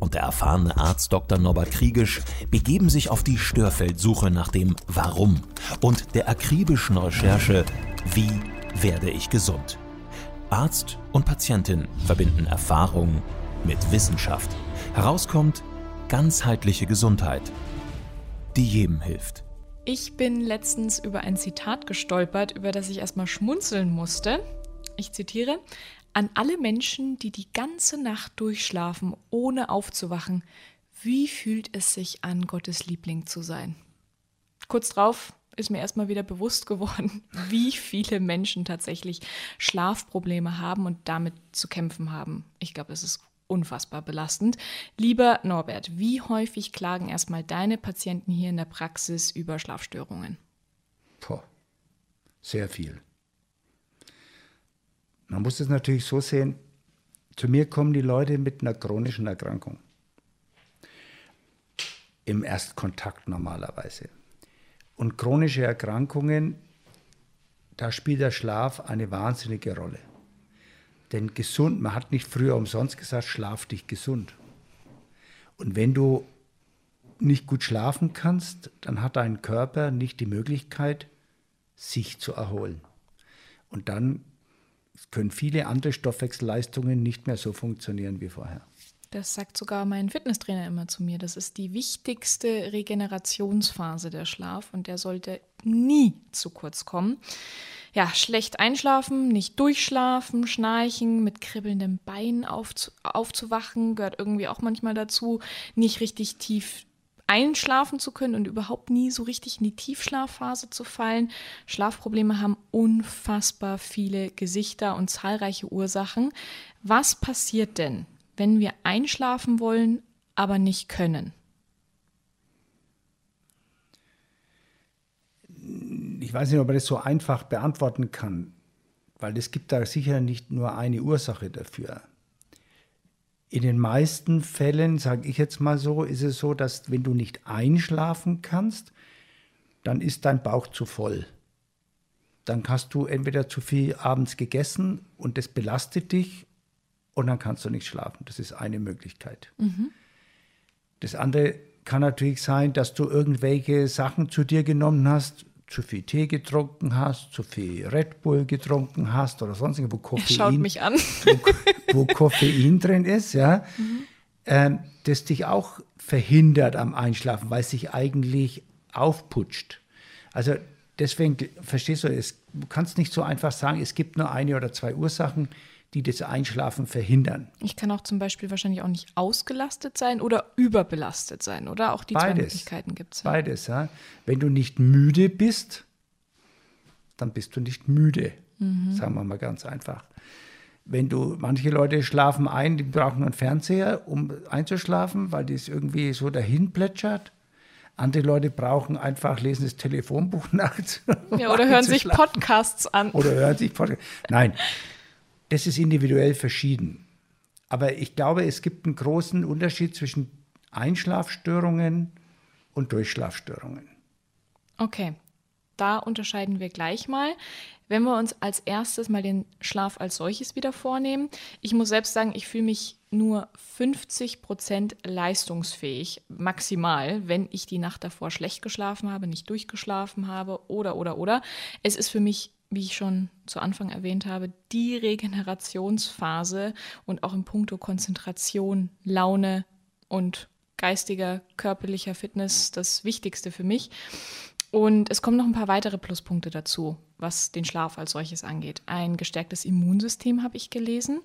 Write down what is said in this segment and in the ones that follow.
und der erfahrene Arzt Dr. Norbert Kriegisch begeben sich auf die Störfeldsuche nach dem Warum und der akribischen Recherche Wie werde ich gesund? Arzt und Patientin verbinden Erfahrung mit Wissenschaft. Herauskommt ganzheitliche Gesundheit, die jedem hilft. Ich bin letztens über ein Zitat gestolpert, über das ich erstmal schmunzeln musste. Ich zitiere, an alle Menschen, die die ganze Nacht durchschlafen, ohne aufzuwachen, wie fühlt es sich an, Gottes Liebling zu sein? Kurz drauf ist mir erstmal wieder bewusst geworden, wie viele Menschen tatsächlich Schlafprobleme haben und damit zu kämpfen haben. Ich glaube, es ist unfassbar belastend. Lieber Norbert, wie häufig klagen erstmal deine Patienten hier in der Praxis über Schlafstörungen? Boah, sehr viel. Man muss es natürlich so sehen, zu mir kommen die Leute mit einer chronischen Erkrankung. Im Erstkontakt normalerweise. Und chronische Erkrankungen, da spielt der Schlaf eine wahnsinnige Rolle. Denn gesund, man hat nicht früher umsonst gesagt, schlaf dich gesund. Und wenn du nicht gut schlafen kannst, dann hat dein Körper nicht die Möglichkeit, sich zu erholen. Und dann können viele andere Stoffwechselleistungen nicht mehr so funktionieren wie vorher. Das sagt sogar mein Fitnesstrainer immer zu mir. Das ist die wichtigste Regenerationsphase der Schlaf und der sollte nie zu kurz kommen. Ja, schlecht einschlafen, nicht durchschlafen, schnarchen, mit kribbelndem Bein aufzu aufzuwachen, gehört irgendwie auch manchmal dazu. Nicht richtig tief einschlafen zu können und überhaupt nie so richtig in die Tiefschlafphase zu fallen. Schlafprobleme haben unfassbar viele Gesichter und zahlreiche Ursachen. Was passiert denn, wenn wir einschlafen wollen, aber nicht können? Ich weiß nicht, ob man das so einfach beantworten kann, weil es gibt da sicher nicht nur eine Ursache dafür. In den meisten Fällen, sage ich jetzt mal so, ist es so, dass wenn du nicht einschlafen kannst, dann ist dein Bauch zu voll. Dann hast du entweder zu viel abends gegessen und das belastet dich und dann kannst du nicht schlafen. Das ist eine Möglichkeit. Mhm. Das andere kann natürlich sein, dass du irgendwelche Sachen zu dir genommen hast, zu viel Tee getrunken hast, zu viel Red Bull getrunken hast oder sonst wo Koffein, wo, wo Koffein drin ist, ja, mhm. ähm, das dich auch verhindert am Einschlafen, weil es sich eigentlich aufputscht. Also deswegen, verstehst du, es, du kannst nicht so einfach sagen, es gibt nur eine oder zwei Ursachen die das Einschlafen verhindern. Ich kann auch zum Beispiel wahrscheinlich auch nicht ausgelastet sein oder überbelastet sein, oder? Auch die Beides. zwei Möglichkeiten gibt es. Ja. Beides, ja. Wenn du nicht müde bist, dann bist du nicht müde, mhm. sagen wir mal ganz einfach. Wenn du, manche Leute schlafen ein, die brauchen einen Fernseher, um einzuschlafen, weil das irgendwie so dahin plätschert. Andere Leute brauchen einfach, lesen das Telefonbuch nachts. Ja, oder hören sich Podcasts an. Oder hören sich Podcasts. Nein, das ist individuell verschieden. Aber ich glaube, es gibt einen großen Unterschied zwischen Einschlafstörungen und Durchschlafstörungen. Okay, da unterscheiden wir gleich mal. Wenn wir uns als erstes mal den Schlaf als solches wieder vornehmen. Ich muss selbst sagen, ich fühle mich nur 50 Prozent leistungsfähig, maximal, wenn ich die Nacht davor schlecht geschlafen habe, nicht durchgeschlafen habe oder, oder, oder. Es ist für mich wie ich schon zu Anfang erwähnt habe, die Regenerationsphase und auch im Punkto Konzentration, Laune und geistiger, körperlicher Fitness das Wichtigste für mich. Und es kommen noch ein paar weitere Pluspunkte dazu, was den Schlaf als solches angeht. Ein gestärktes Immunsystem habe ich gelesen,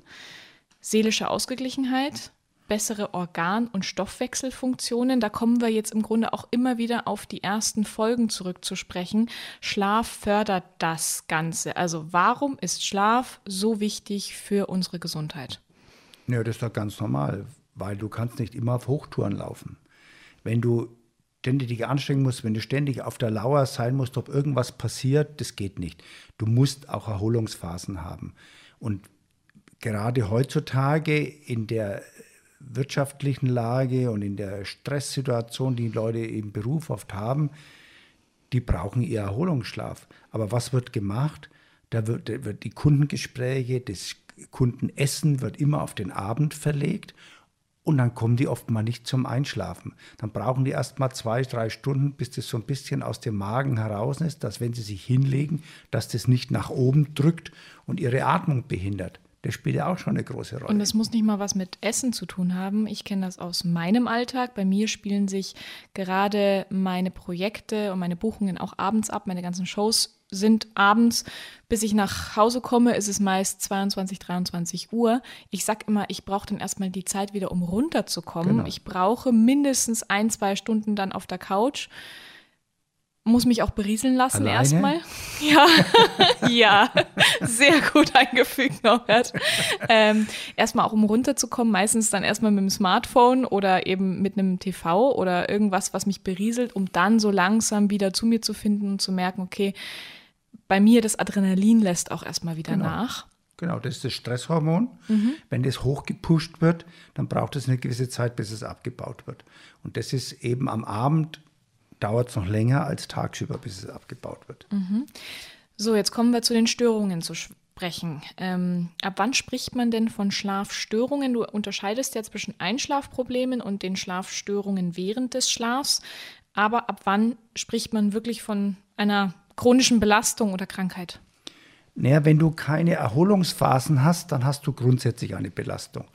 seelische Ausgeglichenheit, bessere Organ- und Stoffwechselfunktionen. Da kommen wir jetzt im Grunde auch immer wieder auf die ersten Folgen zurückzusprechen. Schlaf fördert das Ganze. Also warum ist Schlaf so wichtig für unsere Gesundheit? Ja, das ist doch ganz normal, weil du kannst nicht immer auf Hochtouren laufen. Wenn du ständige Anstrengung musst, wenn du ständig auf der Lauer sein musst, ob irgendwas passiert, das geht nicht. Du musst auch Erholungsphasen haben. Und gerade heutzutage in der wirtschaftlichen Lage und in der Stresssituation, die Leute im Beruf oft haben, die brauchen ihr Erholungsschlaf. Aber was wird gemacht? Da wird, da wird die Kundengespräche, das Kundenessen wird immer auf den Abend verlegt und dann kommen die oft mal nicht zum Einschlafen. Dann brauchen die erst mal zwei, drei Stunden, bis das so ein bisschen aus dem Magen heraus ist, dass wenn sie sich hinlegen, dass das nicht nach oben drückt und ihre Atmung behindert. Das spielt ja auch schon eine große Rolle. Und das muss nicht mal was mit Essen zu tun haben. Ich kenne das aus meinem Alltag. Bei mir spielen sich gerade meine Projekte und meine Buchungen auch abends ab. Meine ganzen Shows sind abends. Bis ich nach Hause komme, ist es meist 22, 23 Uhr. Ich sage immer, ich brauche dann erstmal die Zeit wieder, um runterzukommen. Genau. Ich brauche mindestens ein, zwei Stunden dann auf der Couch muss mich auch berieseln lassen Alleine? erstmal. Ja, ja, sehr gut eingefügt, Norbert. Ähm, erstmal auch, um runterzukommen, meistens dann erstmal mit dem Smartphone oder eben mit einem TV oder irgendwas, was mich berieselt, um dann so langsam wieder zu mir zu finden und zu merken, okay, bei mir das Adrenalin lässt auch erstmal wieder genau. nach. Genau, das ist das Stresshormon. Mhm. Wenn das hochgepusht wird, dann braucht es eine gewisse Zeit, bis es abgebaut wird. Und das ist eben am Abend dauert es noch länger als tagsüber, bis es abgebaut wird. Mhm. So, jetzt kommen wir zu den Störungen zu sprechen. Ähm, ab wann spricht man denn von Schlafstörungen? Du unterscheidest ja zwischen Einschlafproblemen und den Schlafstörungen während des Schlafs. Aber ab wann spricht man wirklich von einer chronischen Belastung oder Krankheit? Naja, wenn du keine Erholungsphasen hast, dann hast du grundsätzlich eine Belastung.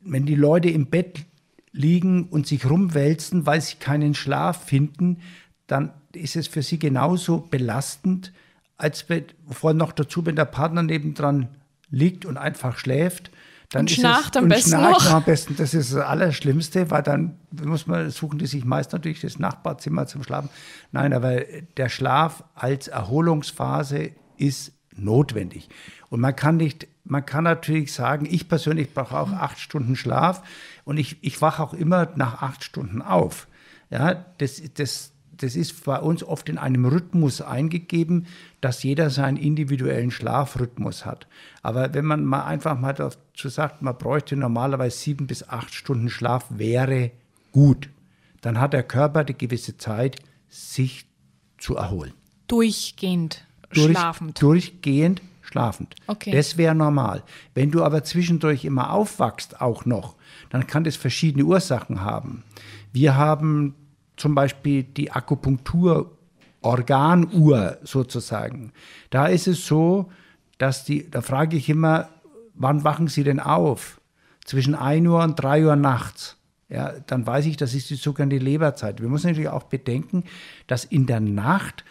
Wenn die Leute im Bett liegen und sich rumwälzen, weil sie keinen Schlaf finden, dann ist es für sie genauso belastend, als wenn, vor noch dazu, wenn der Partner nebendran liegt und einfach schläft. Dann und schnarcht es, am besten schnarcht noch. am besten. Das ist das Allerschlimmste, weil dann muss man, suchen die sich meist natürlich das Nachbarzimmer zum Schlafen. Nein, aber der Schlaf als Erholungsphase ist notwendig. Und man kann nicht, man kann natürlich sagen, ich persönlich brauche auch acht Stunden Schlaf und ich, ich wache auch immer nach acht Stunden auf. Ja, das, das, das ist bei uns oft in einem Rhythmus eingegeben, dass jeder seinen individuellen Schlafrhythmus hat. Aber wenn man mal einfach mal dazu sagt, man bräuchte normalerweise sieben bis acht Stunden Schlaf, wäre gut. Dann hat der Körper die gewisse Zeit, sich zu erholen. Durchgehend Durch, schlafend. Durchgehend schlafend. Okay. Das wäre normal. Wenn du aber zwischendurch immer aufwachst, auch noch, dann kann das verschiedene Ursachen haben. Wir haben zum Beispiel die Akupunktur Organuhr sozusagen. Da ist es so, dass die, da frage ich immer, wann wachen Sie denn auf? Zwischen 1 Uhr und 3 Uhr nachts. Ja, dann weiß ich, das ist die sogenannte Leberzeit. Wir müssen natürlich auch bedenken, dass in der Nacht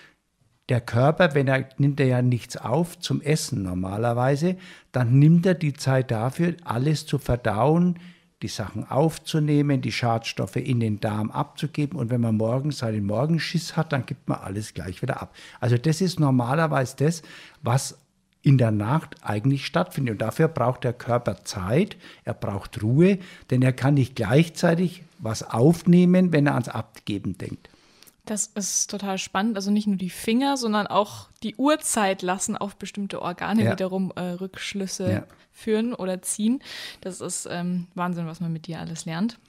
der Körper, wenn er nimmt er ja nichts auf zum Essen normalerweise, dann nimmt er die Zeit dafür, alles zu verdauen, die Sachen aufzunehmen, die Schadstoffe in den Darm abzugeben. Und wenn man morgens seinen Morgenschiss hat, dann gibt man alles gleich wieder ab. Also das ist normalerweise das, was in der Nacht eigentlich stattfindet. Und dafür braucht der Körper Zeit, er braucht Ruhe, denn er kann nicht gleichzeitig was aufnehmen, wenn er ans Abgeben denkt. Das ist total spannend. Also nicht nur die Finger, sondern auch die Uhrzeit lassen auf bestimmte Organe ja. wiederum äh, Rückschlüsse ja. führen oder ziehen. Das ist ähm, Wahnsinn, was man mit dir alles lernt.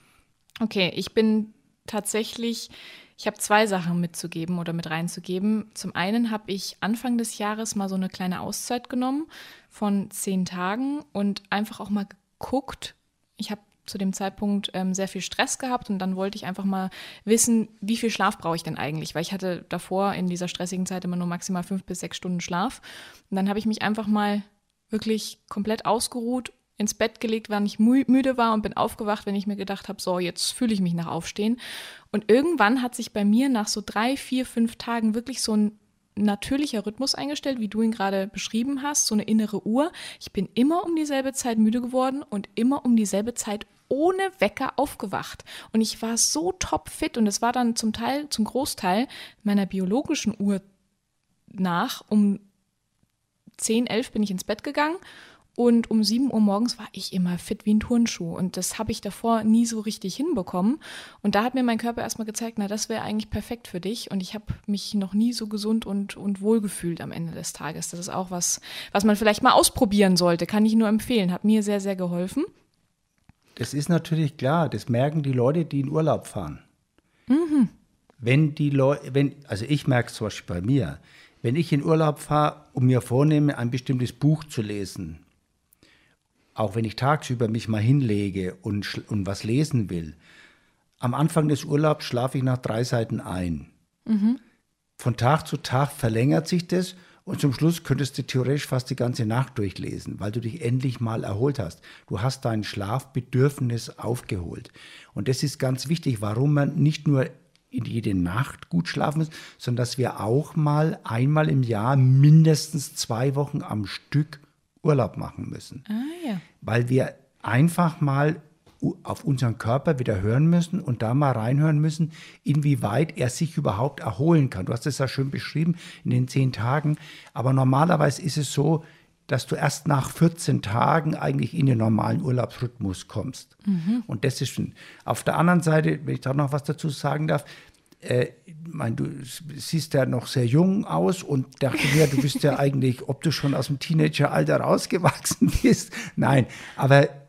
Okay, ich bin tatsächlich, ich habe zwei Sachen mitzugeben oder mit reinzugeben. Zum einen habe ich Anfang des Jahres mal so eine kleine Auszeit genommen von zehn Tagen und einfach auch mal geguckt. Ich habe zu dem Zeitpunkt ähm, sehr viel Stress gehabt und dann wollte ich einfach mal wissen, wie viel Schlaf brauche ich denn eigentlich? Weil ich hatte davor in dieser stressigen Zeit immer nur maximal fünf bis sechs Stunden Schlaf. Und dann habe ich mich einfach mal wirklich komplett ausgeruht, ins Bett gelegt, wann ich müde war und bin aufgewacht, wenn ich mir gedacht habe, so, jetzt fühle ich mich nach Aufstehen. Und irgendwann hat sich bei mir nach so drei, vier, fünf Tagen wirklich so ein natürlicher Rhythmus eingestellt, wie du ihn gerade beschrieben hast, so eine innere Uhr. Ich bin immer um dieselbe Zeit müde geworden und immer um dieselbe Zeit ohne Wecker aufgewacht. Und ich war so topfit und es war dann zum Teil, zum Großteil meiner biologischen Uhr nach. Um 10, 11 bin ich ins Bett gegangen Und um 7 Uhr morgens war ich immer fit wie ein Turnschuh. Und das habe ich davor nie so richtig hinbekommen. Und da hat mir mein Körper erstmal gezeigt, na, das wäre eigentlich perfekt für dich. Und ich habe mich noch nie so gesund und, und wohl gefühlt am Ende des Tages. Das ist auch was, was man vielleicht mal ausprobieren sollte. Kann ich nur empfehlen. Hat mir sehr, sehr geholfen. Das ist natürlich klar. Das merken die Leute, die in Urlaub fahren. Mhm. Wenn die Leute, wenn, also ich merke es zum Beispiel bei mir, wenn ich in Urlaub fahre und mir vornehme, ein bestimmtes Buch zu lesen, auch wenn ich tagsüber mich mal hinlege und, und was lesen will, am Anfang des Urlaubs schlafe ich nach drei Seiten ein. Mhm. Von Tag zu Tag verlängert sich das und zum Schluss könntest du theoretisch fast die ganze Nacht durchlesen, weil du dich endlich mal erholt hast. Du hast dein Schlafbedürfnis aufgeholt. Und das ist ganz wichtig, warum man nicht nur in jede Nacht gut schlafen muss, sondern dass wir auch mal einmal im Jahr mindestens zwei Wochen am Stück Urlaub machen müssen. Ah, ja. Weil wir einfach mal auf unseren Körper wieder hören müssen und da mal reinhören müssen, inwieweit er sich überhaupt erholen kann. Du hast es ja schön beschrieben in den zehn Tagen, aber normalerweise ist es so, dass du erst nach 14 Tagen eigentlich in den normalen Urlaubsrhythmus kommst. Mhm. Und das ist schon. Auf der anderen Seite, wenn ich da noch was dazu sagen darf, äh, mein, du siehst ja noch sehr jung aus und dachte mir, du bist ja eigentlich, ob du schon aus dem Teenageralter rausgewachsen bist. Nein, aber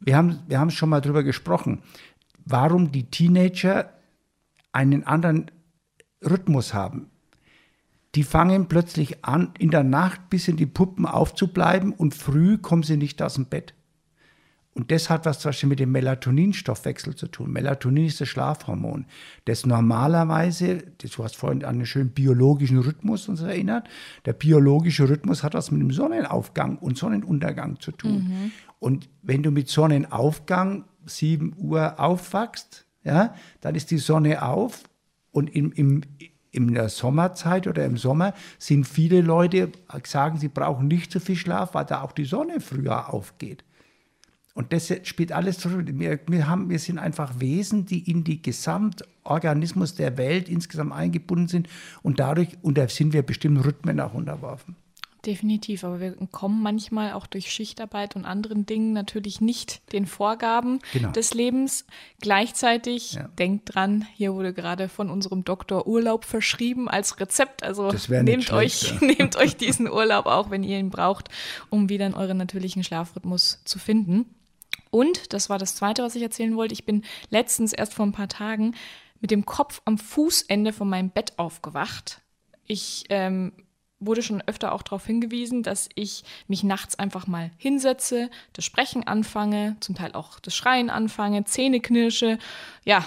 wir haben, wir haben schon mal drüber gesprochen, warum die Teenager einen anderen Rhythmus haben. Die fangen plötzlich an, in der Nacht bis in die Puppen aufzubleiben und früh kommen sie nicht aus dem Bett. Und das hat was zum Beispiel mit dem Melatoninstoffwechsel zu tun. Melatonin ist das Schlafhormon, das normalerweise, das, du hast vorhin an den schönen biologischen Rhythmus uns erinnert, der biologische Rhythmus hat was mit dem Sonnenaufgang und Sonnenuntergang zu tun. Mhm. Und wenn du mit Sonnenaufgang 7 Uhr aufwachst, ja, dann ist die Sonne auf und im, im, in der Sommerzeit oder im Sommer sind viele Leute, sagen, sie brauchen nicht so viel Schlaf, weil da auch die Sonne früher aufgeht. Und das spielt alles zurück. Wir, wir, haben, wir sind einfach Wesen, die in die Gesamtorganismus der Welt insgesamt eingebunden sind und dadurch und da sind wir bestimmten Rhythmen auch unterworfen. Definitiv, aber wir kommen manchmal auch durch Schichtarbeit und anderen Dingen natürlich nicht den Vorgaben genau. des Lebens. Gleichzeitig, ja. denkt dran, hier wurde gerade von unserem Doktor Urlaub verschrieben als Rezept. Also nehmt euch, ja. nehmt euch diesen Urlaub auch, wenn ihr ihn braucht, um wieder in euren natürlichen Schlafrhythmus zu finden. Und, das war das Zweite, was ich erzählen wollte, ich bin letztens erst vor ein paar Tagen mit dem Kopf am Fußende von meinem Bett aufgewacht. Ich ähm, wurde schon öfter auch darauf hingewiesen, dass ich mich nachts einfach mal hinsetze, das Sprechen anfange, zum Teil auch das Schreien anfange, Zähne knirsche. Ja,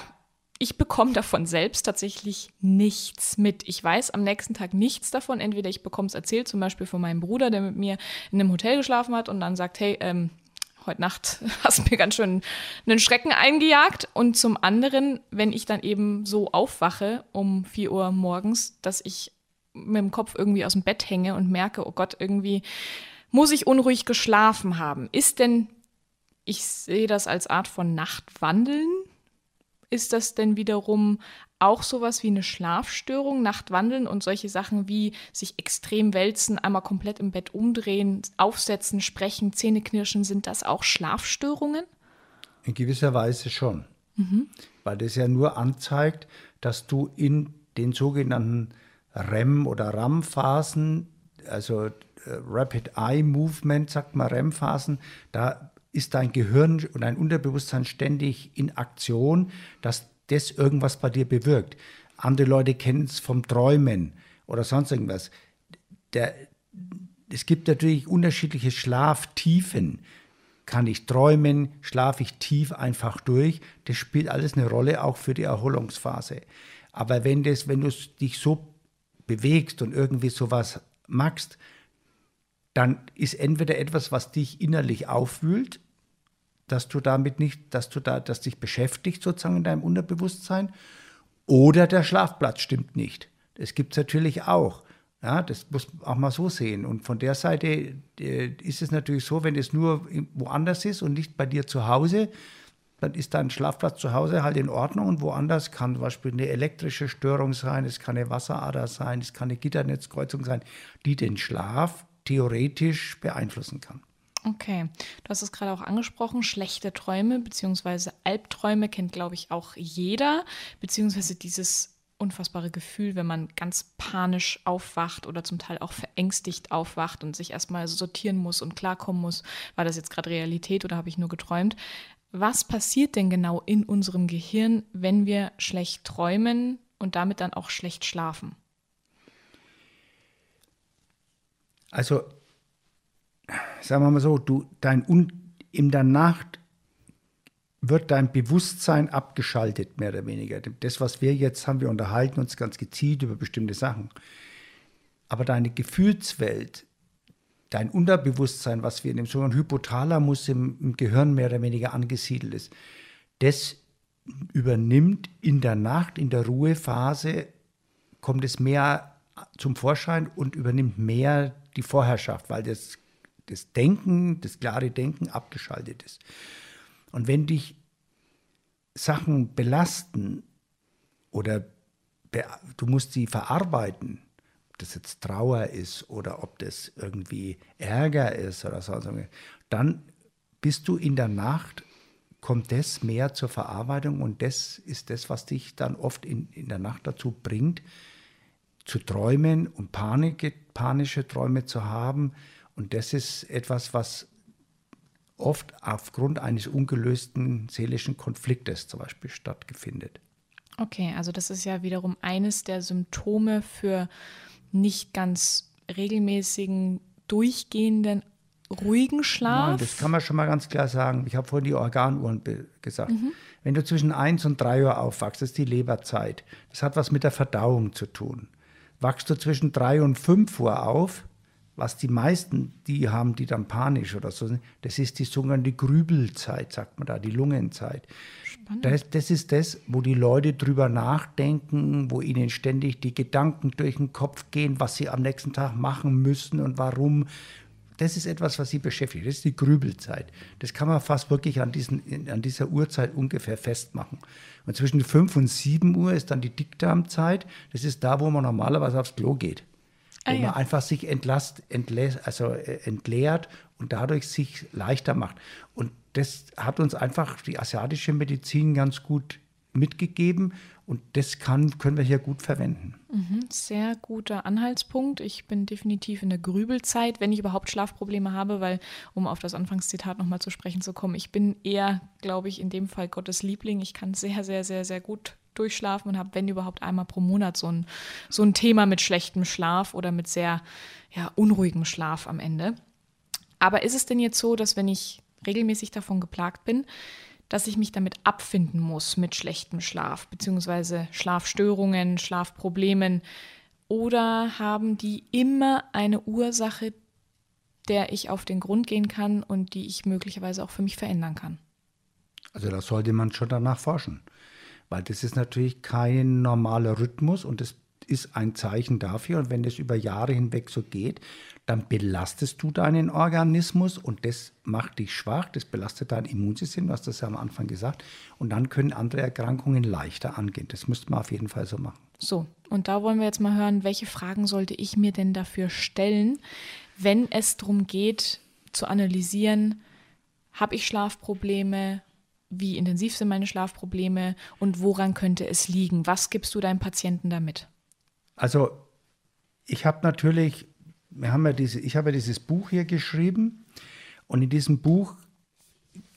ich bekomme davon selbst tatsächlich nichts mit. Ich weiß am nächsten Tag nichts davon. Entweder ich bekomme es erzählt, zum Beispiel von meinem Bruder, der mit mir in einem Hotel geschlafen hat und dann sagt, hey, ähm, heute Nacht hast mir ganz schön einen Schrecken eingejagt. Und zum anderen, wenn ich dann eben so aufwache um 4 Uhr morgens, dass ich mit dem Kopf irgendwie aus dem Bett hänge und merke, oh Gott, irgendwie muss ich unruhig geschlafen haben. Ist denn, ich sehe das als Art von Nachtwandeln, ist das denn wiederum auch sowas wie eine Schlafstörung, Nachtwandeln und solche Sachen wie sich extrem wälzen, einmal komplett im Bett umdrehen, aufsetzen, sprechen, Zähne knirschen, sind das auch Schlafstörungen? In gewisser Weise schon. Mhm. Weil das ja nur anzeigt, dass du in den sogenannten REM- oder RAM-Phasen, also äh, Rapid Eye Movement, sagt man REM-Phasen, da ist dein Gehirn und dein Unterbewusstsein ständig in Aktion, dass das irgendwas bei dir bewirkt. Andere Leute kennen es vom Träumen oder sonst irgendwas. Der, es gibt natürlich unterschiedliche Schlaftiefen. Kann ich träumen? Schlafe ich tief einfach durch? Das spielt alles eine Rolle, auch für die Erholungsphase. Aber wenn, das, wenn du dich so bewegst und irgendwie sowas magst, dann ist entweder etwas, was dich innerlich aufwühlt, dass du damit nicht, dass du da, dass dich beschäftigt sozusagen in deinem Unterbewusstsein, oder der Schlafplatz stimmt nicht. Das gibt es natürlich auch. Ja, das muss man auch mal so sehen. Und von der Seite äh, ist es natürlich so, wenn es nur woanders ist und nicht bei dir zu Hause, dann ist dein Schlafplatz zu Hause halt in Ordnung und woanders kann zum Beispiel eine elektrische Störung sein, es kann eine Wasserader sein, es kann eine Gitternetzkreuzung sein, die den Schlaf theoretisch beeinflussen kann. Okay, du hast es gerade auch angesprochen, schlechte Träume bzw. Albträume kennt, glaube ich, auch jeder, beziehungsweise dieses unfassbare Gefühl, wenn man ganz panisch aufwacht oder zum Teil auch verängstigt aufwacht und sich erstmal sortieren muss und klarkommen muss, war das jetzt gerade Realität oder habe ich nur geträumt? Was passiert denn genau in unserem Gehirn, wenn wir schlecht träumen und damit dann auch schlecht schlafen? Also sagen wir mal so, du, dein in der Nacht wird dein Bewusstsein abgeschaltet, mehr oder weniger. Das, was wir jetzt haben, wir unterhalten uns ganz gezielt über bestimmte Sachen. Aber deine Gefühlswelt, dein Unterbewusstsein, was wir in dem sogenannten Hypothalamus im, im Gehirn mehr oder weniger angesiedelt ist, das übernimmt in der Nacht, in der Ruhephase, kommt es mehr zum Vorschein und übernimmt mehr die Vorherrschaft, weil das das Denken, das klare Denken abgeschaltet ist. Und wenn dich Sachen belasten oder du musst sie verarbeiten, ob das jetzt Trauer ist oder ob das irgendwie Ärger ist oder so, dann bist du in der Nacht, kommt das mehr zur Verarbeitung und das ist das, was dich dann oft in, in der Nacht dazu bringt, zu träumen und Panik, panische Träume zu haben, und das ist etwas, was oft aufgrund eines ungelösten seelischen Konfliktes zum Beispiel stattfindet. Okay, also das ist ja wiederum eines der Symptome für nicht ganz regelmäßigen, durchgehenden, ruhigen Schlaf. Nein, das kann man schon mal ganz klar sagen. Ich habe vorhin die Organuhren gesagt. Mhm. Wenn du zwischen 1 und 3 Uhr aufwachst, das ist die Leberzeit. Das hat was mit der Verdauung zu tun. Wachst du zwischen 3 und 5 Uhr auf, was die meisten, die haben, die dann panisch oder so sind, das ist die sogenannte Grübelzeit, sagt man da, die Lungenzeit. Das, das, ist das, wo die Leute drüber nachdenken, wo ihnen ständig die Gedanken durch den Kopf gehen, was sie am nächsten Tag machen müssen und warum. Das ist etwas, was sie beschäftigt. Das ist die Grübelzeit. Das kann man fast wirklich an, diesen, an dieser Uhrzeit ungefähr festmachen. Und zwischen 5 und 7 Uhr ist dann die Dickdarmzeit. Das ist da, wo man normalerweise aufs Klo geht wo ah, ja. man einfach sich entlast, entlässt, also äh, entleert und dadurch sich leichter macht. Und das hat uns einfach die asiatische Medizin ganz gut mitgegeben und das kann, können wir hier gut verwenden. Mhm, sehr guter Anhaltspunkt. Ich bin definitiv in der Grübelzeit, wenn ich überhaupt Schlafprobleme habe, weil, um auf das Anfangszitat nochmal zu sprechen zu kommen, ich bin eher, glaube ich, in dem Fall Gottes Liebling. Ich kann sehr, sehr, sehr, sehr gut durchschlafen und habe, wenn überhaupt, einmal pro Monat so ein, so ein Thema mit schlechtem Schlaf oder mit sehr ja, unruhigem Schlaf am Ende. Aber ist es denn jetzt so, dass wenn ich regelmäßig davon geplagt bin, dass ich mich damit abfinden muss mit schlechtem Schlaf, beziehungsweise Schlafstörungen, Schlafproblemen? Oder haben die immer eine Ursache, der ich auf den Grund gehen kann und die ich möglicherweise auch für mich verändern kann? Also da sollte man schon danach forschen weil das ist natürlich kein normaler Rhythmus und das ist ein Zeichen dafür. Und wenn das über Jahre hinweg so geht, dann belastest du deinen Organismus und das macht dich schwach, das belastet dein Immunsystem, du hast das ja am Anfang gesagt. Und dann können andere Erkrankungen leichter angehen. Das müsste man auf jeden Fall so machen. So, und da wollen wir jetzt mal hören, welche Fragen sollte ich mir denn dafür stellen, wenn es darum geht, zu analysieren, habe ich Schlafprobleme, wie intensiv sind meine Schlafprobleme und woran könnte es liegen? Was gibst du deinem Patienten damit? Also ich habe natürlich, wir haben ja diese, ich habe ja dieses Buch hier geschrieben und in diesem Buch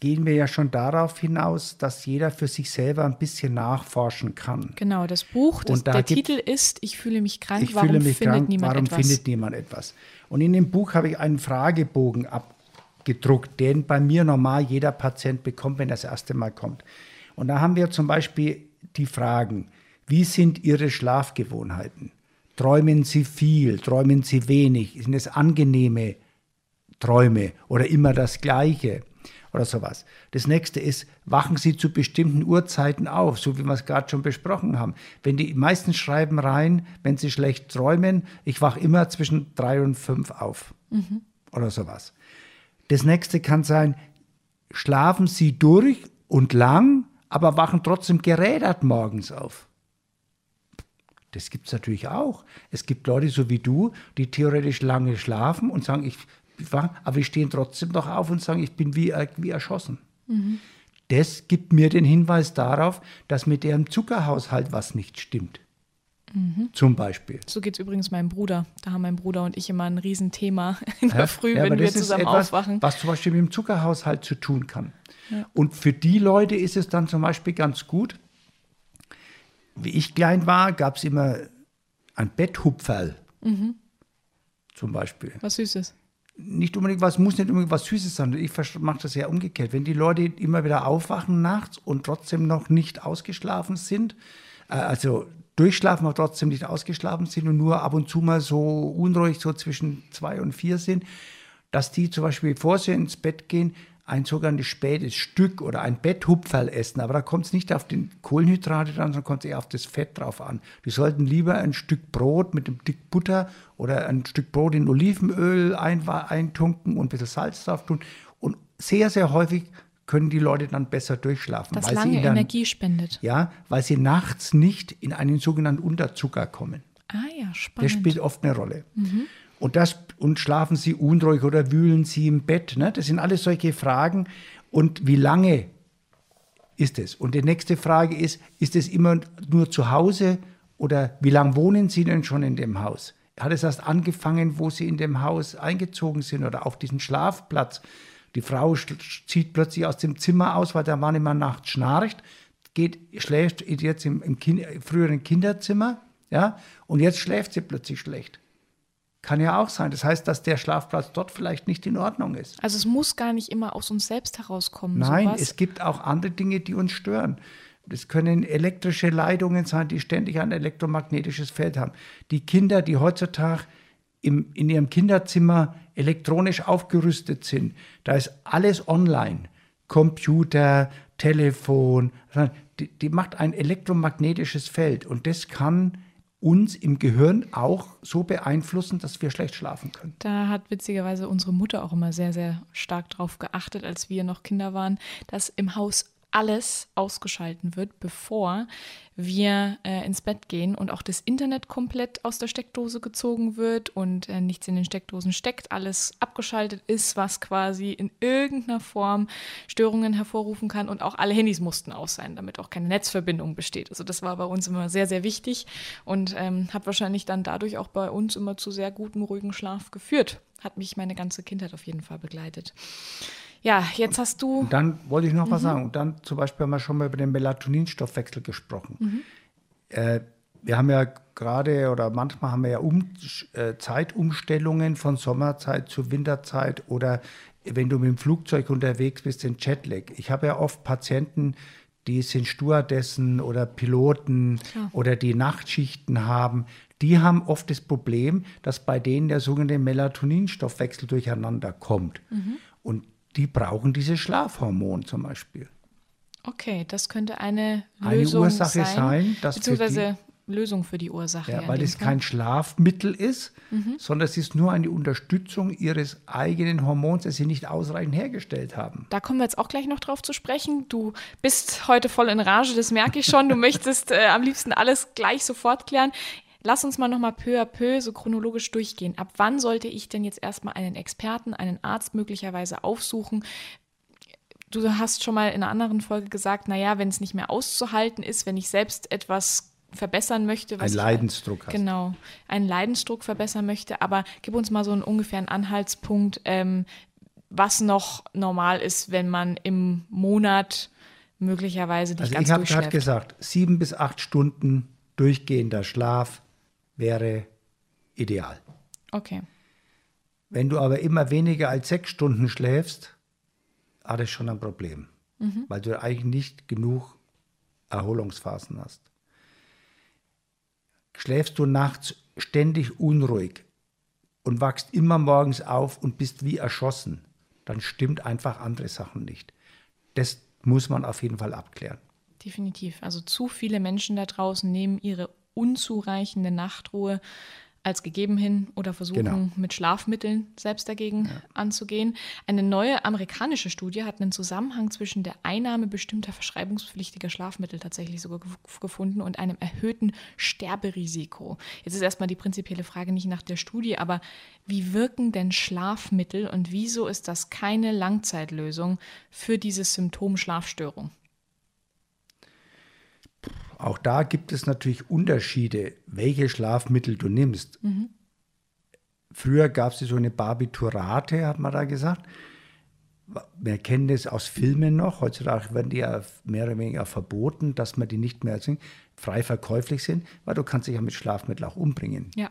gehen wir ja schon darauf hinaus, dass jeder für sich selber ein bisschen nachforschen kann. Genau, das Buch, das, da der Titel ist Ich fühle mich krank, ich warum mich findet krank, niemand warum etwas? findet niemand etwas? Und in dem Buch habe ich einen Fragebogen ab, gedruckt, den bei mir normal jeder Patient bekommt, wenn er das erste Mal kommt. Und da haben wir zum Beispiel die Fragen, wie sind Ihre Schlafgewohnheiten? Träumen Sie viel? Träumen Sie wenig? Sind es angenehme Träume oder immer das Gleiche? Oder sowas. Das nächste ist, wachen Sie zu bestimmten Uhrzeiten auf, so wie wir es gerade schon besprochen haben. Wenn die meisten schreiben rein, wenn sie schlecht träumen, ich wache immer zwischen drei und fünf auf. Mhm. Oder sowas. Das nächste kann sein, schlafen Sie durch und lang, aber wachen trotzdem gerädert morgens auf. Das gibt es natürlich auch. Es gibt Leute so wie du, die theoretisch lange schlafen und sagen, ich aber wir stehen trotzdem noch auf und sagen, ich bin wie, wie erschossen. Mhm. Das gibt mir den Hinweis darauf, dass mit deren Zuckerhaushalt was nicht stimmt. Mhm. Zum Beispiel. So geht es übrigens meinem Bruder. Da haben mein Bruder und ich immer ein Riesenthema in der ja, Früh, ja, wenn wir zusammen etwas, aufwachen. Was zum Beispiel mit dem Zuckerhaushalt zu tun kann. Ja. Und für die Leute ist es dann zum Beispiel ganz gut. Wie ich klein war, gab es immer ein Betthupferl. Mhm. Zum Beispiel. Was Süßes nicht unbedingt was, muss nicht unbedingt was Süßes sein. Ich mache das ja umgekehrt. Wenn die Leute immer wieder aufwachen nachts und trotzdem noch nicht ausgeschlafen sind, äh, also durchschlafen, aber trotzdem nicht ausgeschlafen sind und nur ab und zu mal so unruhig so zwischen zwei und vier sind, dass die zum Beispiel, bevor sie ins Bett gehen, ein sogenanntes spätes Stück oder ein Betthupferl essen. Aber da kommt es nicht auf den Kohlenhydrate dran, sondern kommt es eher auf das Fett drauf an. Die sollten lieber ein Stück Brot mit einem Dick Butter oder ein Stück Brot in Olivenöl eintunken und ein bisschen Salz drauf tun. Und sehr, sehr häufig können die Leute dann besser durchschlafen. Das weil lange dann, Energie spendet. Ja, weil sie nachts nicht in einen sogenannten Unterzucker kommen. Ah ja, spannend. Das spielt oft eine Rolle. Mhm. Und, das, und schlafen Sie unruhig oder wühlen Sie im Bett? Ne? Das sind alles solche Fragen. Und wie lange ist es? Und die nächste Frage ist, ist es immer nur zu Hause oder wie lange wohnen Sie denn schon in dem Haus? Hat es erst angefangen, wo Sie in dem Haus eingezogen sind oder auf diesen Schlafplatz? Die Frau zieht plötzlich aus dem Zimmer aus, weil der Mann immer nachts schnarcht, geht, schläft jetzt im, im kind, früheren Kinderzimmer, ja, und jetzt schläft sie plötzlich schlecht. Kann ja auch sein. Das heißt, dass der Schlafplatz dort vielleicht nicht in Ordnung ist. Also es muss gar nicht immer aus uns selbst herauskommen. Nein, sowas. es gibt auch andere Dinge, die uns stören. Das können elektrische Leitungen sein, die ständig ein elektromagnetisches Feld haben. Die Kinder, die heutzutage im, in ihrem Kinderzimmer elektronisch aufgerüstet sind, da ist alles online. Computer, Telefon, die, die macht ein elektromagnetisches Feld und das kann uns im Gehirn auch so beeinflussen, dass wir schlecht schlafen können. Da hat witzigerweise unsere Mutter auch immer sehr, sehr stark darauf geachtet, als wir noch Kinder waren, dass im Haus alles ausgeschalten wird, bevor wir äh, ins Bett gehen und auch das Internet komplett aus der Steckdose gezogen wird und äh, nichts in den Steckdosen steckt, alles abgeschaltet ist, was quasi in irgendeiner Form Störungen hervorrufen kann und auch alle Handys mussten aus sein, damit auch keine Netzverbindung besteht. Also das war bei uns immer sehr, sehr wichtig und ähm, hat wahrscheinlich dann dadurch auch bei uns immer zu sehr gutem, ruhigen Schlaf geführt. Hat mich meine ganze Kindheit auf jeden Fall begleitet. Ja, jetzt hast du. Und dann wollte ich noch mhm. was sagen. Und dann zum Beispiel haben wir schon mal über den Melatoninstoffwechsel gesprochen. Mhm. Äh, wir haben ja gerade oder manchmal haben wir ja um, äh, Zeitumstellungen von Sommerzeit zu Winterzeit oder wenn du mit dem Flugzeug unterwegs bist, den Jetlag. Ich habe ja oft Patienten, die sind Stewardessen oder Piloten ja. oder die Nachtschichten haben. Die haben oft das Problem, dass bei denen der sogenannte Melatoninstoffwechsel durcheinander kommt. Mhm. Und die brauchen dieses Schlafhormon zum Beispiel. Okay, das könnte eine Lösung eine Ursache sein, sein dass beziehungsweise die, Lösung für die Ursache. Ja, weil es kein Schlafmittel ist, mhm. sondern es ist nur eine Unterstützung ihres eigenen Hormons, das sie nicht ausreichend hergestellt haben. Da kommen wir jetzt auch gleich noch drauf zu sprechen. Du bist heute voll in Rage, das merke ich schon. Du möchtest äh, am liebsten alles gleich sofort klären. Lass uns mal nochmal peu à peu so chronologisch durchgehen. Ab wann sollte ich denn jetzt erstmal einen Experten, einen Arzt möglicherweise aufsuchen? Du hast schon mal in einer anderen Folge gesagt, naja, wenn es nicht mehr auszuhalten ist, wenn ich selbst etwas verbessern möchte. ein Leidensdruck. Ich, genau, einen Leidensdruck verbessern möchte. Aber gib uns mal so einen ungefähren Anhaltspunkt, ähm, was noch normal ist, wenn man im Monat möglicherweise nicht also ganz Ich habe gerade gesagt, sieben bis acht Stunden durchgehender Schlaf wäre ideal. Okay. Wenn du aber immer weniger als sechs Stunden schläfst, hat es schon ein Problem, mhm. weil du eigentlich nicht genug Erholungsphasen hast. Schläfst du nachts ständig unruhig und wachst immer morgens auf und bist wie erschossen, dann stimmt einfach andere Sachen nicht. Das muss man auf jeden Fall abklären. Definitiv. Also zu viele Menschen da draußen nehmen ihre unzureichende Nachtruhe als gegeben hin oder versuchen Genau. mit Schlafmitteln selbst dagegen anzugehen. Eine neue amerikanische Studie hat einen Zusammenhang zwischen der Einnahme bestimmter verschreibungspflichtiger Schlafmittel tatsächlich sogar gef- gefunden und einem erhöhten Sterberisiko. Jetzt ist erstmal die prinzipielle Frage nicht nach der Studie, aber wie wirken denn Schlafmittel und wieso ist das keine Langzeitlösung für dieses Symptom Schlafstörung? Auch da gibt es natürlich Unterschiede, welche Schlafmittel du nimmst. Früher gab es so eine Barbiturate, hat man da gesagt. Wir kennen das aus Filmen noch. Heutzutage werden die ja mehr oder weniger verboten, dass man die nicht mehr frei verkäuflich sind, weil du kannst dich ja mit Schlafmittel auch umbringen Ja.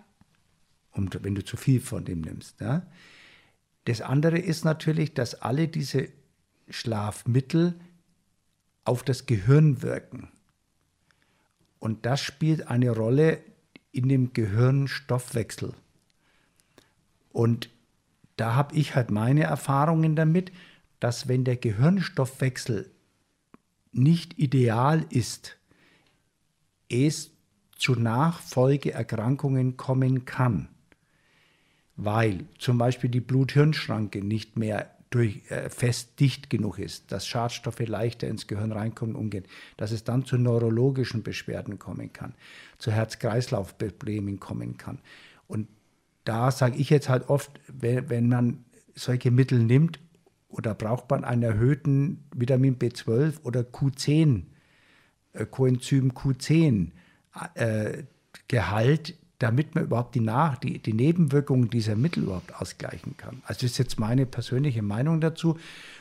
und wenn du zu viel von dem nimmst. Ja? Das andere ist natürlich, dass alle diese Schlafmittel auf das Gehirn wirken. Und das spielt eine Rolle in dem Gehirnstoffwechsel. Und da habe ich halt meine Erfahrungen damit, dass wenn der Gehirnstoffwechsel nicht ideal ist, es zu Nachfolgeerkrankungen kommen kann weil zum Beispiel die Blut-Hirn-Schranke nicht mehr durch, äh, fest dicht genug ist, dass Schadstoffe leichter ins Gehirn reinkommen und umgehen, dass es dann zu neurologischen Beschwerden kommen kann, zu Herz-Kreislauf-Problemen kommen kann. Und da sage ich jetzt halt oft, wenn, wenn man solche Mittel nimmt oder braucht man einen erhöhten Vitamin B12 oder Q10, äh, Coenzym Q10 äh, Gehalt, damit man überhaupt die, Nach die, die Nebenwirkungen dieser Mittel überhaupt ausgleichen kann. Also das ist jetzt meine persönliche Meinung dazu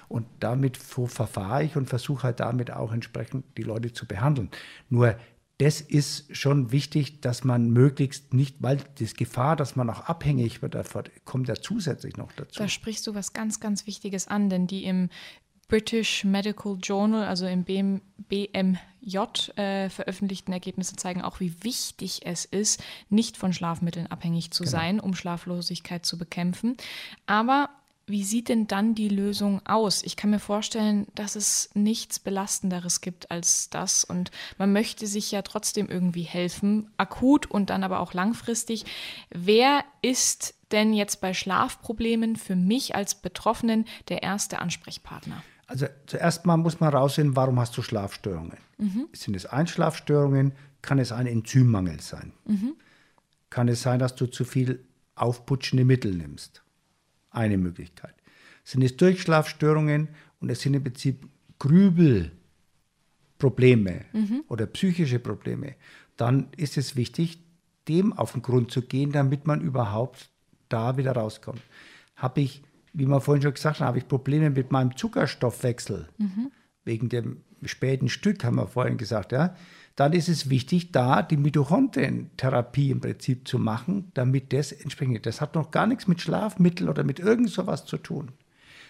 und damit verfahre ich und versuche halt damit auch entsprechend die Leute zu behandeln. Nur das ist schon wichtig, dass man möglichst nicht, weil das Gefahr, dass man auch abhängig wird, kommt ja zusätzlich noch dazu. Da sprichst du was ganz, ganz Wichtiges an, denn die im British Medical Journal, also im BM, BMJ, äh, veröffentlichten Ergebnisse zeigen auch, wie wichtig es ist, nicht von Schlafmitteln abhängig zu sein, um Schlaflosigkeit zu bekämpfen. Aber wie sieht denn dann die Lösung aus? Ich kann mir vorstellen, dass es nichts Belastenderes gibt als das. Und man möchte sich ja trotzdem irgendwie helfen, akut und dann aber auch langfristig. Wer ist denn jetzt bei Schlafproblemen für mich als Betroffenen der erste Ansprechpartner? Also zuerst mal muss man rausfinden, warum hast du Schlafstörungen? Sind es Einschlafstörungen? Kann es ein Enzymmangel sein? Kann es sein, dass du zu viel aufputschende Mittel nimmst? Eine Möglichkeit. Sind es Durchschlafstörungen und es sind im Prinzip Grübelprobleme oder psychische Probleme, dann ist es wichtig, dem auf den Grund zu gehen, damit man überhaupt da wieder rauskommt. Habe ich, wie wir vorhin schon gesagt haben, habe ich Probleme mit meinem Zuckerstoffwechsel, wegen dem späten Stück, haben wir vorhin gesagt, ja, dann ist es wichtig, da die Mitochondrientherapie im Prinzip zu machen, damit das entsprechend. Das hat noch gar nichts mit Schlafmittel oder mit irgend sowas zu tun.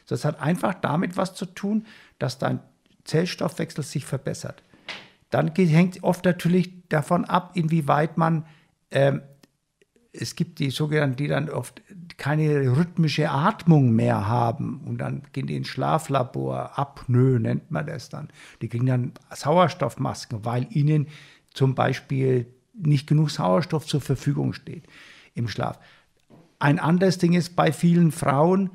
Das hat einfach damit was zu tun, dass dein Zellstoffwechsel sich verbessert. Dann hängt oft natürlich davon ab, inwieweit man ähm, es gibt die sogenannten, die dann oft keine rhythmische Atmung mehr haben und dann gehen die ins Schlaflabor, Apnoe nennt man das dann. Die kriegen dann Sauerstoffmasken, weil ihnen zum Beispiel nicht genug Sauerstoff zur Verfügung steht im Schlaf. Ein anderes Ding ist bei vielen Frauen,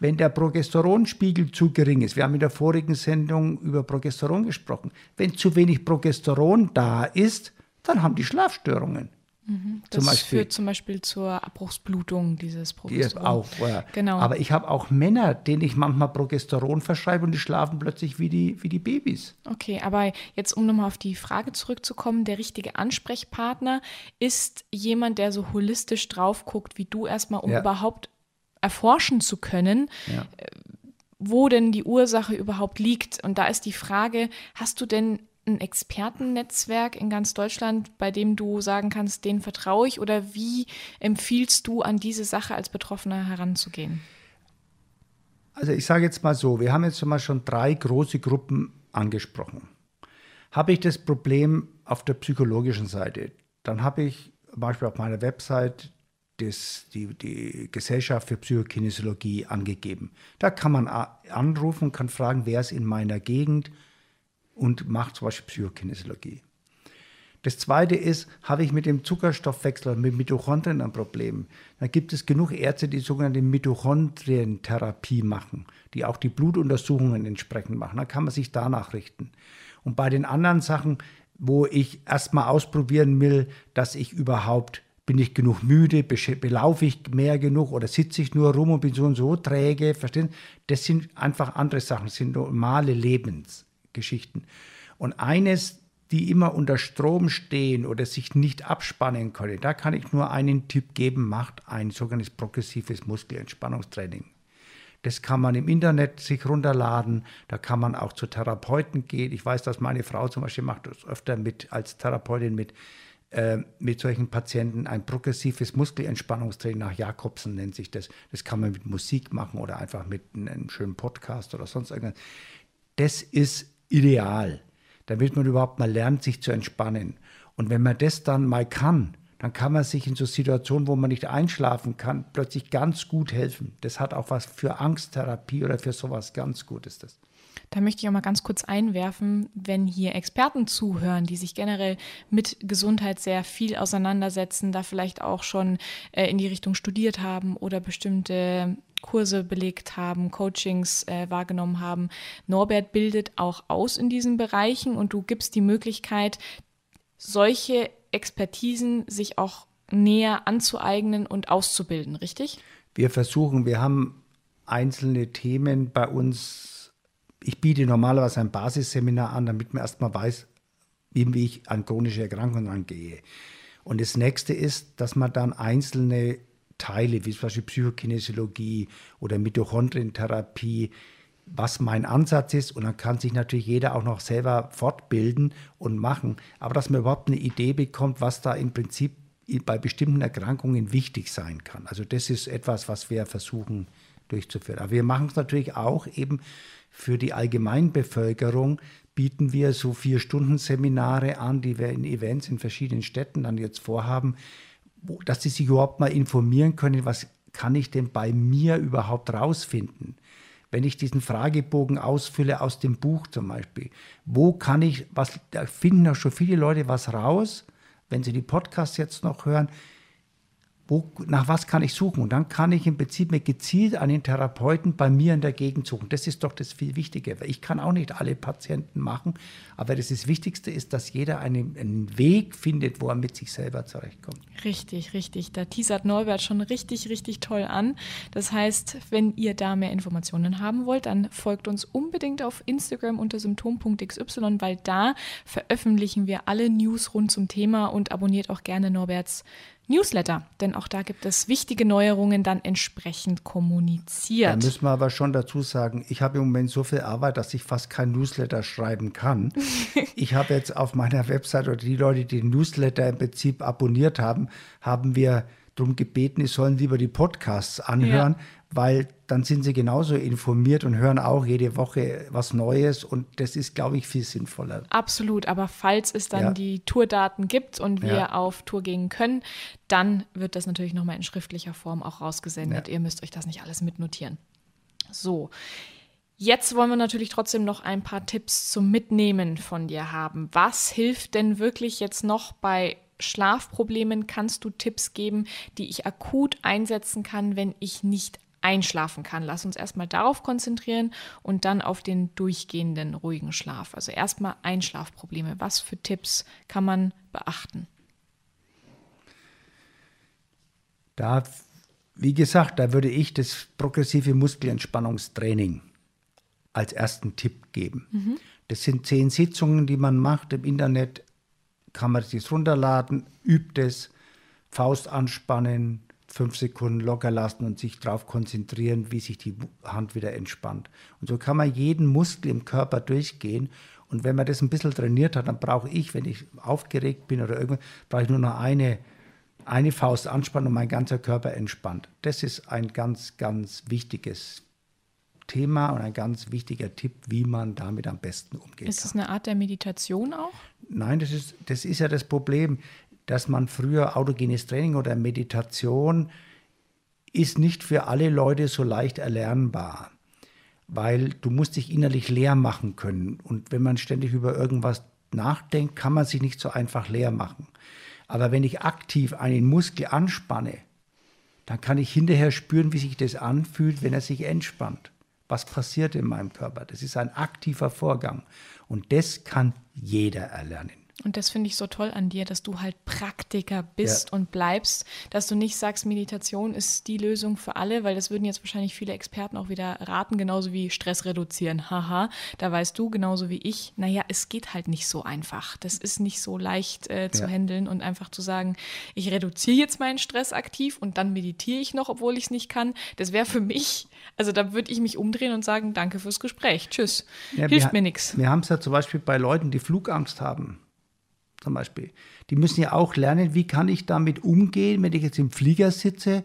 wenn der Progesteronspiegel zu gering ist. Wir haben in der vorigen Sendung über Progesteron gesprochen. Wenn zu wenig Progesteron da ist, dann haben die Schlafstörungen. Das Zum Beispiel. führt zum Beispiel zur Abbruchsblutung dieses Die ist Progesteron. auch, ja. Genau. Aber ich habe auch Männer, denen ich manchmal Progesteron verschreibe und die schlafen plötzlich wie die, wie die Babys. Okay, aber jetzt, um nochmal auf die Frage zurückzukommen, der richtige Ansprechpartner ist jemand, der so holistisch drauf guckt wie du erstmal, um Ja. überhaupt erforschen zu können, Ja. wo denn die Ursache überhaupt liegt. Und da ist die Frage, hast du denn ein Expertennetzwerk in ganz Deutschland, bei dem du sagen kannst, denen vertraue ich oder wie empfiehlst du an diese Sache als Betroffener heranzugehen? Also ich sage jetzt mal so, wir haben jetzt mal schon drei große Gruppen angesprochen. Habe ich das Problem auf der psychologischen Seite, dann habe ich zum Beispiel auf meiner Website das, die, die Gesellschaft für Psychokinesiologie angegeben. Da kann man anrufen, kann fragen, wer ist in meiner Gegend und macht zum Beispiel Psychokinesiologie. Das zweite ist, habe ich mit dem Zuckerstoffwechsel, mit Mitochondrien ein Problem. Da gibt es genug Ärzte, die sogenannte Mitochondrientherapie machen, die auch die Blutuntersuchungen entsprechend machen. Da kann man sich danach richten. Und bei den anderen Sachen, wo ich erstmal ausprobieren will, dass ich überhaupt bin ich genug müde, belaufe ich mehr genug oder sitze ich nur rum und bin so und so träge, verstehen? Das sind einfach andere Sachen, das sind normale Lebensgeschichten. Und eines, die immer unter Strom stehen oder sich nicht abspannen können, da kann ich nur einen Tipp geben, macht ein sogenanntes progressives Muskelentspannungstraining. Das kann man im Internet sich runterladen, da kann man auch zu Therapeuten gehen. Ich weiß, dass meine Frau zum Beispiel macht das öfter mit als Therapeutin mit äh, mit solchen Patienten ein progressives Muskelentspannungstraining nach Jakobsen nennt sich das. Das kann man mit Musik machen oder einfach mit einem schönen Podcast oder sonst irgendwas. Das ist ideal, damit man überhaupt mal lernt, sich zu entspannen. Und wenn man das dann mal kann, dann kann man sich in so Situationen, wo man nicht einschlafen kann, plötzlich ganz gut helfen. Das hat auch was für Angsttherapie oder für sowas ganz Gutes. Das. Da möchte ich auch mal ganz kurz einwerfen, wenn hier Experten zuhören, die sich generell mit Gesundheit sehr viel auseinandersetzen, da vielleicht auch schon äh, in die Richtung studiert haben oder bestimmte Kurse belegt haben, Coachings äh, wahrgenommen haben. Norbert bildet auch aus in diesen Bereichen und du gibst die Möglichkeit, solche Expertisen sich auch näher anzueignen und auszubilden, richtig? Wir versuchen, wir haben einzelne Themen bei uns ich biete normalerweise ein Basisseminar an, damit man erstmal weiß, wie ich an chronische Erkrankungen angehe. Und das nächste ist, dass man dann einzelne Teile, wie zum Beispiel Psychokinesiologie oder Mitochondrientherapie, was mein Ansatz ist. Und dann kann sich natürlich jeder auch noch selber fortbilden und machen. Aber dass man überhaupt eine Idee bekommt, was da im Prinzip bei bestimmten Erkrankungen wichtig sein kann. Also das ist etwas, was wir versuchen durchzuführen. Aber wir machen es natürlich auch eben für die Allgemeinbevölkerung bieten wir so vier Stunden Seminare an, die wir in Events in verschiedenen Städten dann jetzt vorhaben, dass sie sich überhaupt mal informieren können, was kann ich denn bei mir überhaupt rausfinden? Wenn ich diesen Fragebogen ausfülle aus dem Buch zum Beispiel, wo kann ich, was, da finden ja schon viele Leute was raus, wenn sie die Podcasts jetzt noch hören, wo, nach was kann ich suchen? Und dann kann ich im Prinzip mir gezielt einen Therapeuten bei mir in der Gegend suchen. Das ist doch das viel Wichtige. Ich kann auch nicht alle Patienten machen, aber das, das Wichtigste ist, dass jeder einen, einen Weg findet, wo er mit sich selber zurechtkommt. Richtig, richtig. Da teasert Norbert schon richtig, richtig toll an. Das heißt, wenn ihr da mehr Informationen haben wollt, dann folgt uns unbedingt auf Instagram unter symptom.xy, weil da veröffentlichen wir alle News rund zum Thema und abonniert auch gerne Norberts Newsletter, denn auch da gibt es wichtige Neuerungen dann entsprechend kommuniziert. Da müssen wir aber schon dazu sagen, ich habe im Moment so viel Arbeit, dass ich fast kein Newsletter schreiben kann. ich habe jetzt auf meiner Website oder die Leute, die den Newsletter im Prinzip abonniert haben, haben wir darum gebeten, sie sollen lieber die Podcasts anhören, ja weil dann sind sie genauso informiert und hören auch jede Woche was Neues und das ist, glaube ich, viel sinnvoller. Absolut, aber falls es dann ja. die Tourdaten gibt und wir ja. auf Tour gehen können, dann wird das natürlich nochmal in schriftlicher Form auch rausgesendet. Ja. Ihr müsst euch das nicht alles mitnotieren. So. Jetzt wollen wir natürlich trotzdem noch ein paar Tipps zum Mitnehmen von dir haben. Was hilft denn wirklich jetzt noch bei Schlafproblemen? Kannst du Tipps geben, die ich akut einsetzen kann, wenn ich nicht einschlafen kann. Lass uns erstmal darauf konzentrieren und dann auf den durchgehenden ruhigen Schlaf. Also erstmal Einschlafprobleme. Was für Tipps kann man beachten? Da, wie gesagt, da würde ich das progressive Muskelentspannungstraining als ersten Tipp geben. Mhm. Das sind zehn Sitzungen, die man macht im Internet. Kann man sich runterladen, übt es, Faust anspannen, fünf Sekunden locker lassen und sich darauf konzentrieren, wie sich die Hand wieder entspannt. Und so kann man jeden Muskel im Körper durchgehen. Und wenn man das ein bisschen trainiert hat, dann brauche ich, wenn ich aufgeregt bin oder irgendwas, brauche ich nur noch eine, eine Faust anspannen und mein ganzer Körper entspannt. Das ist ein ganz, ganz wichtiges Thema und ein ganz wichtiger Tipp, wie man damit am besten umgeht. Ist es eine Art der Meditation auch? Nein, das ist, das ist ja das Problem dass man früher autogenes Training oder Meditation ist nicht für alle Leute so leicht erlernbar, weil du musst dich innerlich leer machen können. Und wenn man ständig über irgendwas nachdenkt, kann man sich nicht so einfach leer machen. Aber wenn ich aktiv einen Muskel anspanne, dann kann ich hinterher spüren, wie sich das anfühlt, wenn er sich entspannt. Was passiert in meinem Körper? Das ist ein aktiver Vorgang. Und das kann jeder erlernen. Und das finde ich so toll an dir, dass du halt Praktiker bist ja. und bleibst, dass du nicht sagst, Meditation ist die Lösung für alle, weil das würden jetzt wahrscheinlich viele Experten auch wieder raten, genauso wie Stress reduzieren. Haha, da weißt du genauso wie ich, naja, es geht halt nicht so einfach. Das ist nicht so leicht äh, zu ja. handeln und einfach zu sagen, ich reduziere jetzt meinen Stress aktiv und dann meditiere ich noch, obwohl ich es nicht kann. Das wäre für mich, also da würde ich mich umdrehen und sagen, danke fürs Gespräch, tschüss, ja, hilft mir nichts. Wir haben es ja zum Beispiel bei Leuten, die Flugangst haben zum Beispiel. Die müssen ja auch lernen, wie kann ich damit umgehen, wenn ich jetzt im Flieger sitze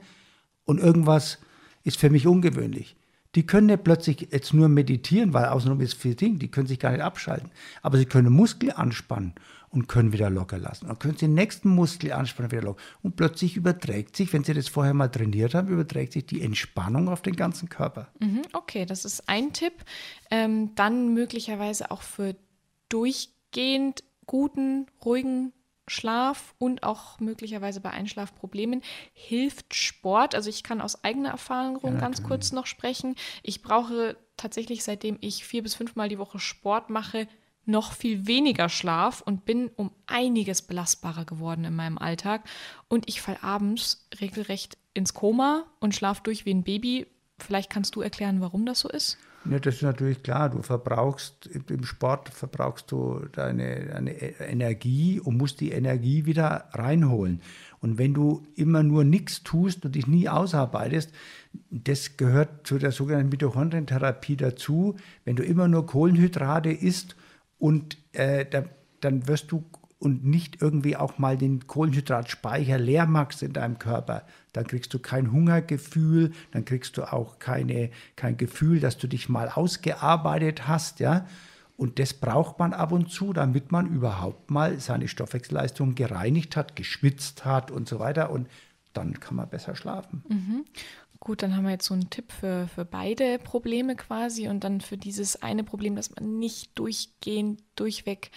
und irgendwas ist für mich ungewöhnlich. Die können ja plötzlich jetzt nur meditieren, weil außenrum ist viel Ding, die können sich gar nicht abschalten. Aber sie können Muskel anspannen und können wieder locker lassen. Dann können sie den nächsten Muskel anspannen, wieder locker. Und plötzlich überträgt sich, wenn sie das vorher mal trainiert haben, überträgt sich die Entspannung auf den ganzen Körper. Mhm, okay, das ist ein Tipp. Ähm, dann möglicherweise auch für durchgehend guten, ruhigen Schlaf und auch möglicherweise bei Einschlafproblemen hilft Sport. Also ich kann aus eigener Erfahrung ja, ganz kurz noch sprechen. Ich brauche tatsächlich, seitdem ich vier bis fünfmal die Woche Sport mache, noch viel weniger Schlaf und bin um einiges belastbarer geworden in meinem Alltag. Und ich falle abends regelrecht ins Koma und schlafe durch wie ein Baby. Vielleicht kannst du erklären, warum das so ist? Ja, das ist natürlich klar. Du verbrauchst im Sport verbrauchst du deine, deine Energie und musst die Energie wieder reinholen. Und wenn du immer nur nichts tust und dich nie ausarbeitest, das gehört zu der sogenannten Mitochondrientherapie dazu. Wenn du immer nur Kohlenhydrate isst und äh, da, dann wirst du und nicht irgendwie auch mal den Kohlenhydratspeicher leer machst in deinem Körper, dann kriegst du kein Hungergefühl, dann kriegst du auch keine, kein Gefühl, dass du dich mal ausgearbeitet hast, ja. Und das braucht man ab und zu, damit man überhaupt mal seine Stoffwechselleistung gereinigt hat, geschwitzt hat und so weiter. Und dann kann man besser schlafen. Mhm. Gut, dann haben wir jetzt so einen Tipp für, für beide Probleme quasi und dann für dieses eine Problem, dass man nicht durchgehend, durchweg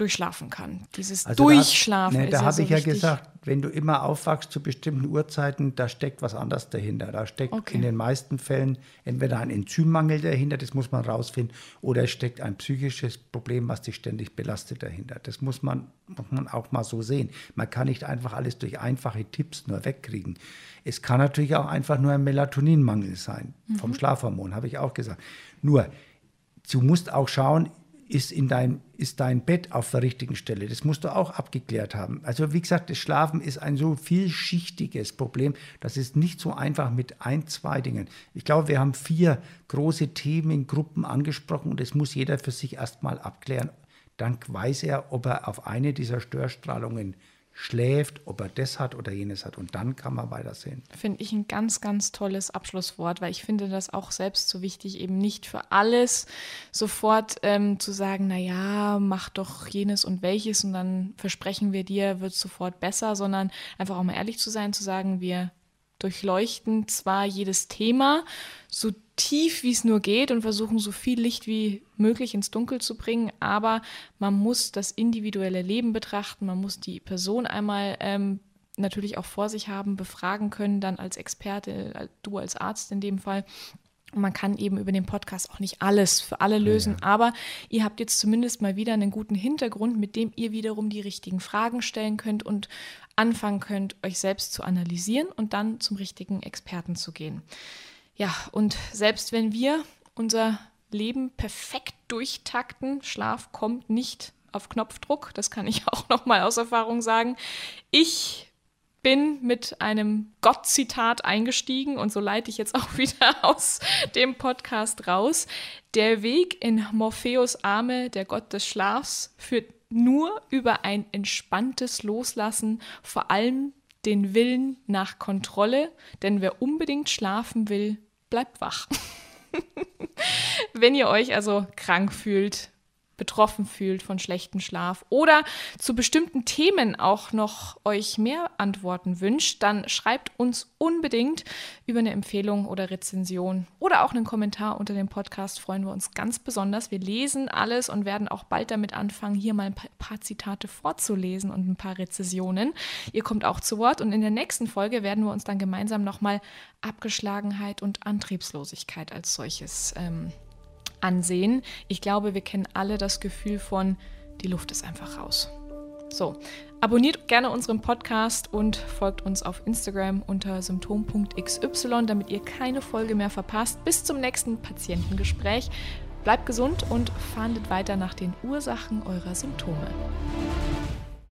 durchschlafen kann. Dieses also Durchschlafen. Da, ne, da habe so ich ja gesagt, wenn du immer aufwachst zu bestimmten Uhrzeiten, da steckt was anderes dahinter. Da steckt okay. in den meisten Fällen entweder ein Enzymmangel dahinter, das muss man rausfinden, oder es steckt ein psychisches Problem, was dich ständig belastet dahinter. Das muss man, muss man auch mal so sehen. Man kann nicht einfach alles durch einfache Tipps nur wegkriegen. Es kann natürlich auch einfach nur ein Melatoninmangel sein, mhm. vom Schlafhormon, habe ich auch gesagt. Nur, du musst auch schauen, ist, in dein, ist dein Bett auf der richtigen Stelle? Das musst du auch abgeklärt haben. Also wie gesagt, das Schlafen ist ein so vielschichtiges Problem. Das ist nicht so einfach mit ein, zwei Dingen. Ich glaube, wir haben vier große Themen in Gruppen angesprochen und das muss jeder für sich erstmal abklären. Dann weiß er, ob er auf eine dieser Störstrahlungen schläft, ob er das hat oder jenes hat. Und dann kann man weitersehen. Finde ich ein ganz, ganz tolles Abschlusswort, weil ich finde das auch selbst so wichtig, eben nicht für alles sofort ähm, zu sagen, naja, mach doch jenes und welches und dann versprechen wir dir, wird es sofort besser, sondern einfach auch mal ehrlich zu sein, zu sagen, wir durchleuchten zwar jedes Thema so tief wie es nur geht und versuchen so viel Licht wie möglich ins Dunkel zu bringen, aber man muss das individuelle Leben betrachten, man muss die Person einmal ähm, natürlich auch vor sich haben, befragen können, dann als Experte, äh, du als Arzt in dem Fall. Und man kann eben über den Podcast auch nicht alles für alle lösen, ja, ja. aber ihr habt jetzt zumindest mal wieder einen guten Hintergrund, mit dem ihr wiederum die richtigen Fragen stellen könnt und anfangen könnt, euch selbst zu analysieren und dann zum richtigen Experten zu gehen. Ja, und selbst wenn wir unser Leben perfekt durchtakten, Schlaf kommt nicht auf Knopfdruck, das kann ich auch noch mal aus Erfahrung sagen. Ich bin mit einem Gott-Zitat eingestiegen und so leite ich jetzt auch wieder aus dem Podcast raus. Der Weg in Morpheus Arme, der Gott des Schlafs, führt nur über ein entspanntes Loslassen, vor allem den Willen nach Kontrolle, denn wer unbedingt schlafen will, bleibt wach. Wenn ihr euch also krank fühlt, betroffen fühlt von schlechtem Schlaf oder zu bestimmten Themen auch noch euch mehr Antworten wünscht, dann schreibt uns unbedingt über eine Empfehlung oder Rezension oder auch einen Kommentar unter dem Podcast. Freuen wir uns ganz besonders. Wir lesen alles und werden auch bald damit anfangen, hier mal ein paar Zitate vorzulesen und ein paar Rezessionen. Ihr kommt auch zu Wort und in der nächsten Folge werden wir uns dann gemeinsam nochmal Abgeschlagenheit und Antriebslosigkeit als solches ähm, ansehen. Ich glaube, wir kennen alle das Gefühl von, die Luft ist einfach raus. So, abonniert gerne unseren Podcast und folgt uns auf Instagram unter symptom.xy, damit ihr keine Folge mehr verpasst. Bis zum nächsten Patientengespräch. Bleibt gesund und fahndet weiter nach den Ursachen eurer Symptome.